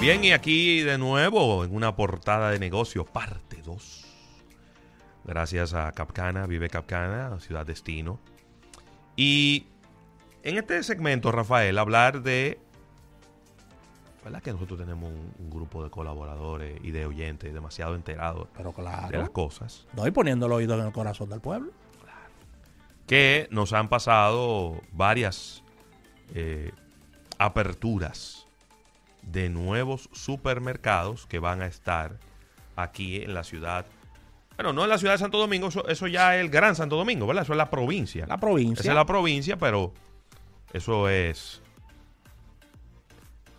Bien, y aquí de nuevo en una portada de negocio, parte 2. Gracias a Capcana, Vive Capcana, Ciudad Destino. Y en este segmento, Rafael, hablar de. ¿Verdad que nosotros tenemos un, un grupo de colaboradores y de oyentes demasiado enterados Pero de las claro. cosas? No, y poniendo el oído en el corazón del pueblo. que nos han pasado varias eh, aperturas de nuevos supermercados que van a estar aquí en la ciudad. Bueno, no en la ciudad de Santo Domingo, eso, eso ya es el Gran Santo Domingo, ¿verdad? Eso es la provincia. La provincia. Esa es la provincia, pero eso es...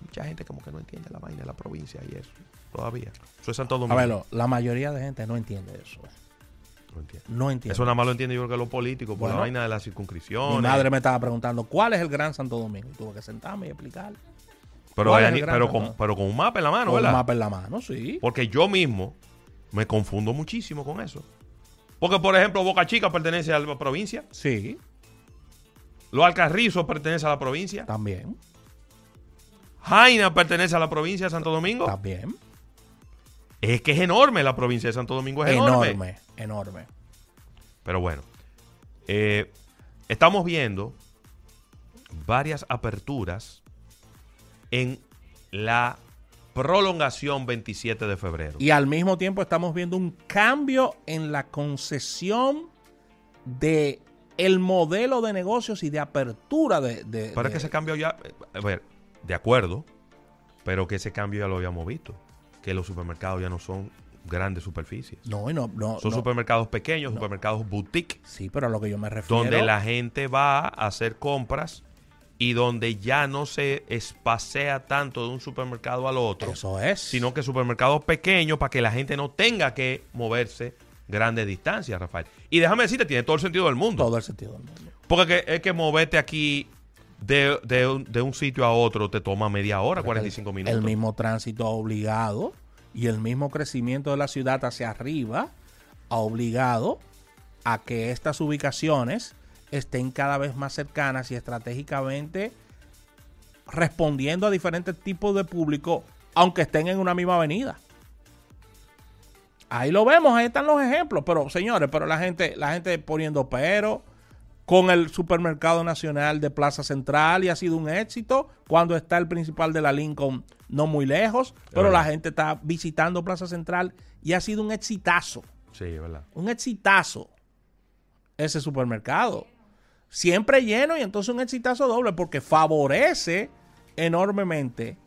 Mucha gente como que no entiende la vaina de la provincia y eso, todavía. Eso es Santo A Domingo. ver, lo- la mayoría de gente no entiende eso. No entiende. No entiende. Eso nada más lo entiende yo creo que los políticos, por la vaina de las circunscripciones. Mi madre me estaba preguntando cuál es el Gran Santo Domingo. Y tuve que sentarme y explicar. Pero, ¿Cuál hay es el ani- Gran pero, con, pero con un mapa en la mano, Con un ¿verdad? mapa en la mano, sí. Porque yo mismo me confundo muchísimo con eso. Porque, por ejemplo, Boca Chica pertenece a la provincia. Sí, Los Alcarrizos pertenece a la provincia. también. Jaina pertenece a la provincia de Santo Domingo. También. Es que es enorme la provincia de Santo Domingo. Es enorme. Enorme, enorme. Pero bueno, eh, estamos viendo varias aperturas en la prolongación 27 de febrero. Y al mismo tiempo estamos viendo un cambio en la concesión de el modelo de negocios y de apertura de... de- Pero es de- que ese cambio ya, eh, a ver, de acuerdo, pero que ese cambio ya lo habíamos visto, que los supermercados ya no son grandes superficies. No, y no, no, Son no. supermercados pequeños, supermercados boutique, Sí, pero a lo que yo me refiero... donde la gente va a hacer compras y donde ya no se espasea tanto de un supermercado al otro, Eso es. sino que supermercados pequeños para que la gente no tenga que moverse grandes distancias, Rafael. Y déjame decirte, tiene todo el sentido del mundo. Todo el sentido del mundo. Porque que- es que moverte aquí de, de un, de un sitio a otro te toma media hora, 45 minutos. El mismo tránsito obligado y el mismo crecimiento de la ciudad hacia arriba ha obligado a que estas ubicaciones estén cada vez más cercanas y estratégicamente respondiendo a diferentes tipos de público, aunque estén en una misma avenida. Ahí lo vemos, ahí están los ejemplos, pero señores, pero la gente, la gente poniendo pero con el supermercado nacional de Plaza Central y ha sido un éxito cuando está el principal de la Lincoln no muy lejos, pero la gente está visitando Plaza Central y ha sido un exitazo, Sí, ¿verdad? un exitazo ese supermercado. Siempre lleno y entonces un exitazo doble porque favorece enormemente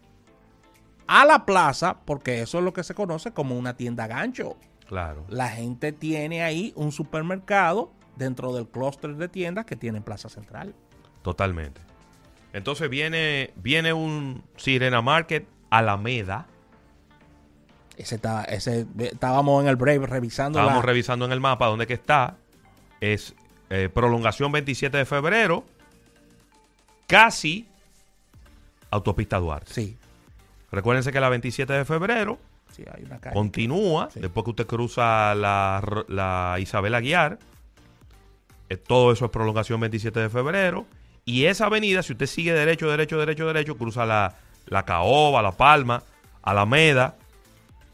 a la plaza porque eso es lo que se conoce como una tienda gancho. Claro. La gente tiene ahí un supermercado dentro del clúster de tiendas que tiene Plaza Central. Totalmente. Entonces viene, viene un Sirena Market Alameda. Ese está, ese, estábamos en el Brave revisando Estábamos la- revisando en el mapa dónde que está. Es eh, prolongación 27 de febrero. Casi autopista Duarte. Sí, Recuérdense que la 27 de febrero sí, hay una calle. continúa, Sí. después que usted cruza la, la Isabel Aguiar, eh, todo eso es prolongación 27 de febrero, y esa avenida, si usted sigue derecho, derecho, derecho, derecho, cruza la, la Caoba, La Palma, Alameda,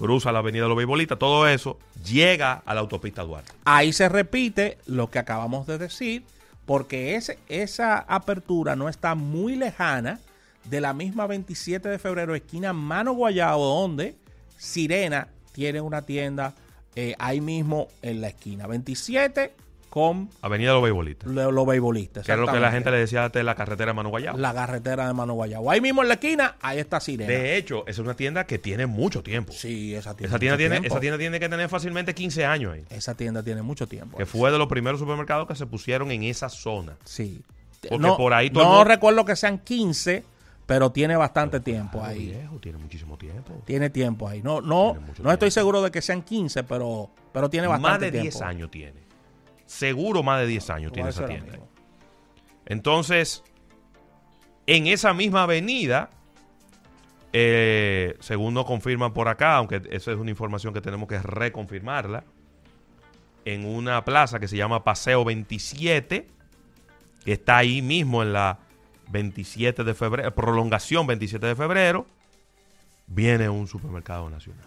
cruza la avenida de los Beisbolistas, todo eso llega a la autopista Duarte. Ahí se repite lo que acabamos de decir, porque ese, esa apertura no está muy lejana de la misma 27 de febrero, esquina Mano Guayabo, donde Sirena tiene una tienda eh, ahí mismo en la esquina. 27 con Avenida de los Beisbolistas. lo- los beisbolistas. Que es lo que la gente le decía de la carretera de Mano Guayabo. La carretera de Mano Guayabo. Ahí mismo en la esquina, ahí está Sirena. De hecho, esa es una tienda que tiene mucho tiempo. sí, esa tienda. esa, tienda tiene, tiempo. esa tienda tiene que tener fácilmente 15 años ahí. Esa tienda tiene mucho tiempo. Que fue de los primeros supermercados que se pusieron en esa zona. Sí. Porque no, por ahí todo no mundo- recuerdo que sean 15, pero tiene bastante tiempo Claro, ahí. viejo, tiene muchísimo tiempo. Tiene tiempo ahí. No, no, no estoy tiempo. seguro de que sean 15, pero, pero tiene bastante Más de tiempo. 10 años tiene. Seguro más de 10 años tiene esa tienda. Entonces, en esa misma avenida, eh, según nos confirman por acá, aunque esa es una información que tenemos que reconfirmarla, en una plaza que se llama Paseo 27, que está ahí mismo en la 27 de febrero, prolongación 27 de febrero, viene un supermercado nacional.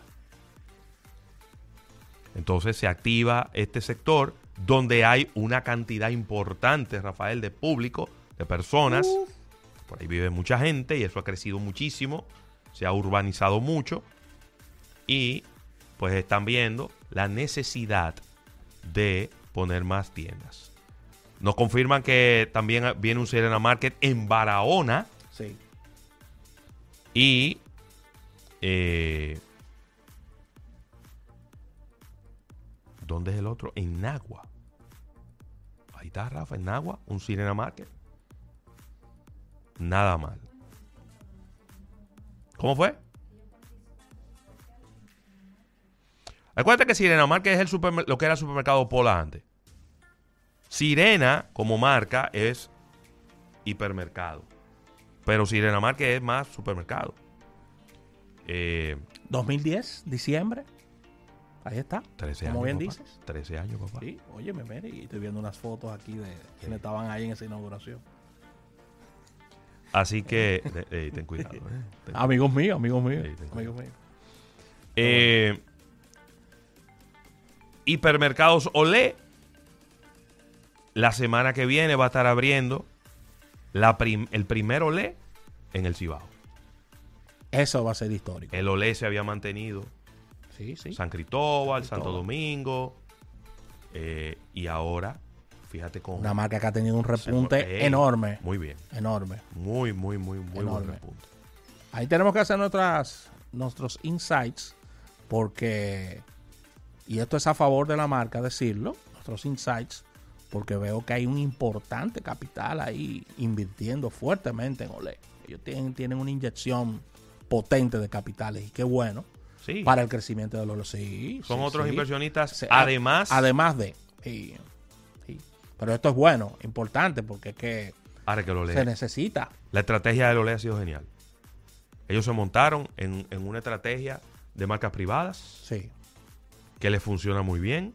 Entonces se activa este sector donde hay una cantidad importante, Rafael, de público, de personas. Por ahí vive mucha gente y eso ha crecido muchísimo, se ha urbanizado mucho y pues están viendo la necesidad de poner más tiendas. Nos confirman que también viene un Serena Market en Barahona. Sí. Y eh, ¿Dónde es el otro? En Nagua. Ahí está, Rafa, en Nagua, un Sirena Market. Nada mal. ¿Cómo fue? Acuérdate que Sirena Market es el lo que era el supermercado Pola antes. Sirena, como marca, es hipermercado. Pero Sirena Market es más supermercado. 2010, eh, diciembre. Ahí está. 13 Como bien dices. 13 años, papá. Sí, oye, me y estoy viendo unas fotos aquí de quienes estaban ahí en esa inauguración. Así que, ten cuidado. Eh, amigos míos, amigos míos. amigos míos. Eh, hipermercados Olé. La semana que viene va a estar abriendo la el primer Olé en el Cibao. Eso va a ser histórico. El Olé se había mantenido San Cristóbal, Santo Domingo. Eh, y ahora, fíjate con. Una marca que ha tenido un repunte enorme. Muy bien. Enorme. Muy, muy, muy, muy buen repunte. Ahí tenemos que hacer nuestras, nuestros insights, porque. Y esto es a favor de la marca decirlo, nuestros insights, porque veo que hay un importante capital ahí invirtiendo fuertemente en Olé. Ellos tienen, tienen una inyección potente de capitales y qué bueno para el crecimiento de los sí, Son otros inversionistas, además. Además de. Pero esto es bueno, importante, porque es que, Ahora que lo se necesita. La estrategia de Lole ha sido genial. Ellos se montaron en, una estrategia de marcas privadas. Sí. Que les funciona muy bien.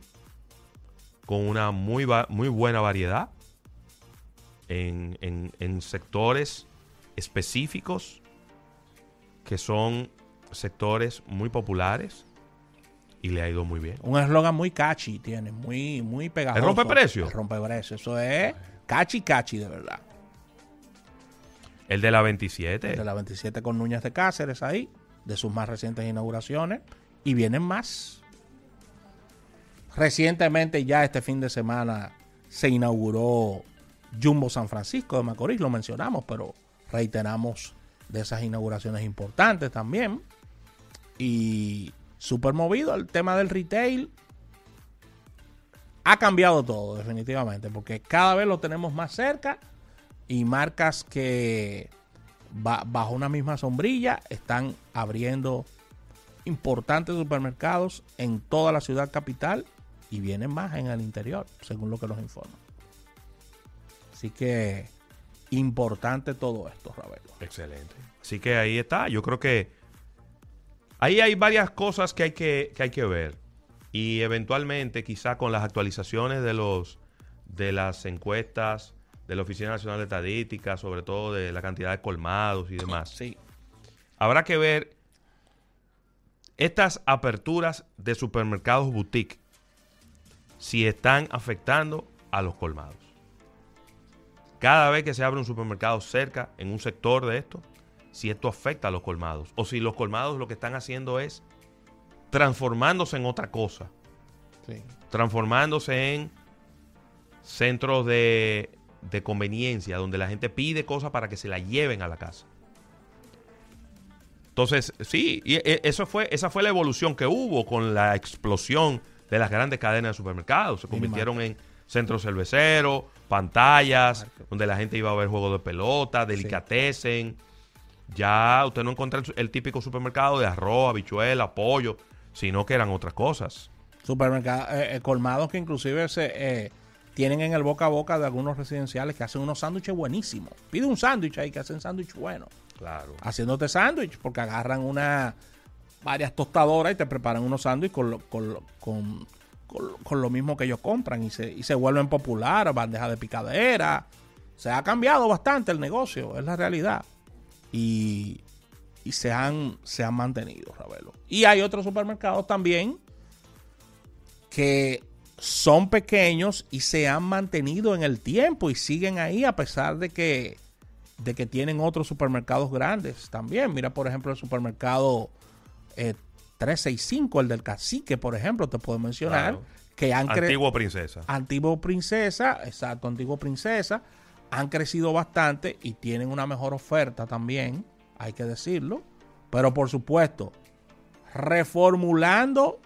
Con una muy, muy buena variedad. En, en sectores específicos que son sectores muy populares y le ha ido muy bien. Un eslogan muy catchy tiene, muy, muy pegajoso. ¿El rompe precio? El rompe precio. Eso es catchy, catchy de verdad. El de la 27. El de la 27 con Núñez de Cáceres ahí, de sus más recientes inauguraciones. Y vienen más. Recientemente, ya este fin de semana, se inauguró Jumbo San Francisco de Macorís, lo mencionamos, pero reiteramos de esas inauguraciones importantes también. Y súper movido el tema del retail. Ha cambiado todo, definitivamente, porque cada vez lo tenemos más cerca y marcas que bajo una misma sombrilla están abriendo importantes supermercados en toda la ciudad capital y vienen más en el interior, según lo que nos informan. Así que importante todo esto, Ravelo. Excelente. Así que ahí está. Yo creo que ahí hay varias cosas que hay que, hay que ver. Y eventualmente, quizá con las actualizaciones de los de las encuestas de la Oficina Nacional de Estadística, sobre todo de la cantidad de colmados y demás. Sí. Habrá que ver estas aperturas de supermercados boutique si están afectando a los colmados. Cada vez que se abre un supermercado cerca en un sector de esto, si esto afecta a los colmados o si los colmados lo que están haciendo es transformándose en otra cosa. Transformándose en centros de, de conveniencia donde la gente pide cosas para que se la lleven a la casa. Entonces, sí, y e, eso fue, esa fue la evolución que hubo con la explosión de las grandes cadenas de supermercados. Se convirtieron en centros cerveceros, pantallas, donde la gente iba a ver juegos de pelota, delicatecen. Ya usted no encuentra el, típico supermercado de arroz, habichuela, pollo, sino que eran otras cosas. Supermercados, eh, eh, colmados que inclusive se eh, tienen en el boca a boca de algunos residenciales que hacen unos sándwiches buenísimos. Pide un sándwich ahí que hacen sándwich bueno. Claro. Haciéndote sándwich porque agarran una varias tostadoras y te preparan unos sándwiches con, con, con, lo mismo que ellos compran y se, y se vuelven popular, bandeja de picadera. Se ha cambiado bastante el negocio, es la realidad. Y, y se han, se han mantenido, Ravelo. Y hay otros supermercados también que son pequeños y se han mantenido en el tiempo y siguen ahí a pesar de que, de que tienen otros supermercados grandes también. Mira, por ejemplo, el supermercado eh, 365, el del cacique, por ejemplo, te puedo mencionar. Claro. Que han Antiguo princesa. Antiguo Princesa, exacto, Antiguo Princesa, han crecido bastante y tienen una mejor oferta también, hay que decirlo. Pero por supuesto, reformulando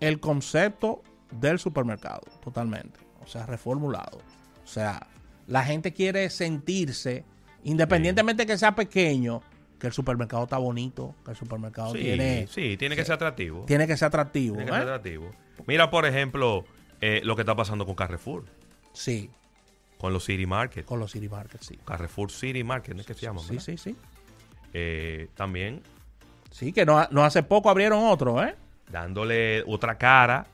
el concepto del supermercado, totalmente. O sea, reformulado. O sea, la gente quiere sentirse, independientemente que sea pequeño, que el supermercado está bonito, que el supermercado Sí, tiene, sí, tiene que ser atractivo. tiene que ser atractivo. Tiene que ¿eh? ser atractivo. Mira, por ejemplo, eh, lo que está pasando con Carrefour, Sí, con los City Market. con los City Market, sí. Carrefour City Market, ¿no es que se llama? Sí, sí, sí. Eh, también Sí, que no, no hace poco abrieron otro, ¿eh? dándole otra cara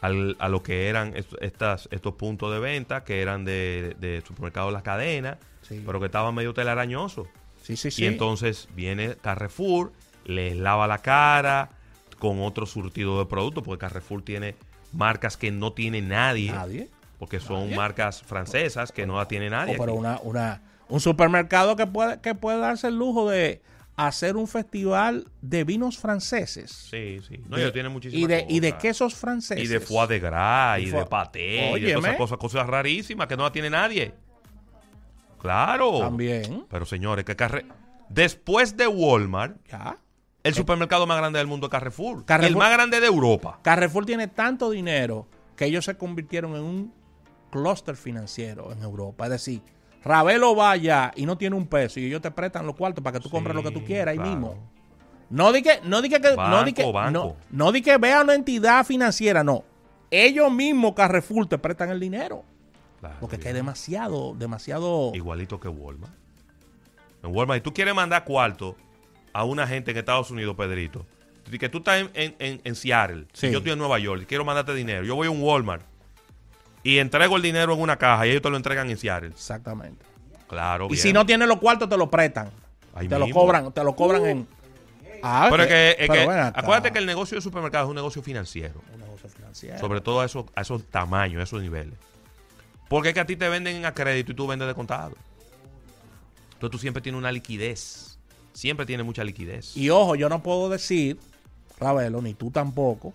al- a lo que eran est- estas, estos puntos de venta que eran de, de supermercados Las Cadenas, Sí. pero que estaban medio telarañosos. Sí, sí, sí. Y entonces viene Carrefour, les lava la cara con otro surtido de productos, porque Carrefour tiene marcas que no tiene nadie, Nadie. Porque son marcas francesas que no la tiene O nadie. pero aquí. una, una, un supermercado que puede, que puede darse el lujo de hacer un festival de vinos franceses. Sí, sí. No, ellos tienen muchísimas y de, y de quesos franceses. Y de foie de gras, y, Y de paté, y de todas Óyeme. esas cosas, cosas rarísimas que no la tiene nadie. Claro. También. Pero señores, que Carre... Después de Walmart, Ya. el supermercado más grande del mundo es Carrefour. Carrefour- el más grande de Europa. Carrefour tiene tanto dinero que ellos se convirtieron en un clúster financiero en Europa. Es decir, Ravelo va allá y no tiene un peso y ellos te prestan los cuartos para que tú compres lo que tú Sí, quieras ahí claro. mismo. No di que, no di que, no di que, no, no di que vea una entidad financiera, no. Ellos mismos, Carrefour, te prestan el dinero. Claro, Porque es que hay bien. demasiado, demasiado. Igualito que Walmart. En Walmart, y tú quieres mandar cuarto a una gente en Estados Unidos, Pedrito. Que tú estás en, en, en- Seattle. Sí. Yo estoy en Nueva York y quiero mandarte dinero. Yo voy a un Walmart y entrego el dinero en una caja y ellos te lo entregan en Seattle. Exactamente. Claro, Y bien. si no tienes los cuartos, te lo prestan. Ahí te lo mismo. Cobran, te lo cobran en. Ah, Pero es que, es pero que- ven acá. acuérdate que el negocio de supermercado es un negocio financiero. Un negocio financiero. Sobre todo a esos, a esos tamaños, a esos niveles. Porque es que a ti te venden a crédito y tú vendes de contado. Entonces tú siempre tienes una liquidez. Siempre tienes mucha liquidez. Y ojo, yo no puedo decir, Ravelo, ni tú tampoco,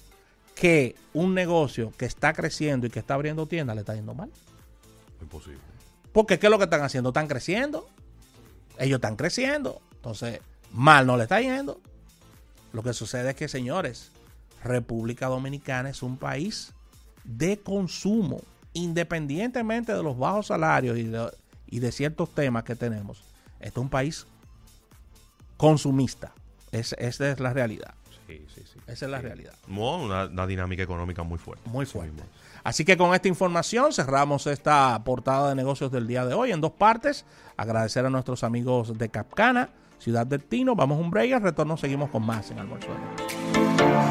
que un negocio que está creciendo y que está abriendo tiendas le está yendo mal. Imposible. Porque ¿qué es lo que están haciendo? Están creciendo. Ellos están creciendo. Entonces, mal no le está yendo. Lo que sucede es que, señores, República Dominicana es un país de consumo, independientemente de los bajos salarios y de, y de ciertos temas que tenemos. Este es un país consumista. Es- esa es la realidad. Sí, sí, sí. Esa es la Sí. realidad. Una, una dinámica económica muy fuerte. Muy fuerte. Así que con esta información cerramos esta portada de negocios del día de hoy en dos partes. Agradecer a nuestros amigos de Capcana, Ciudad del Tino. Vamos a un break, al retorno seguimos con más en Almuerzo de.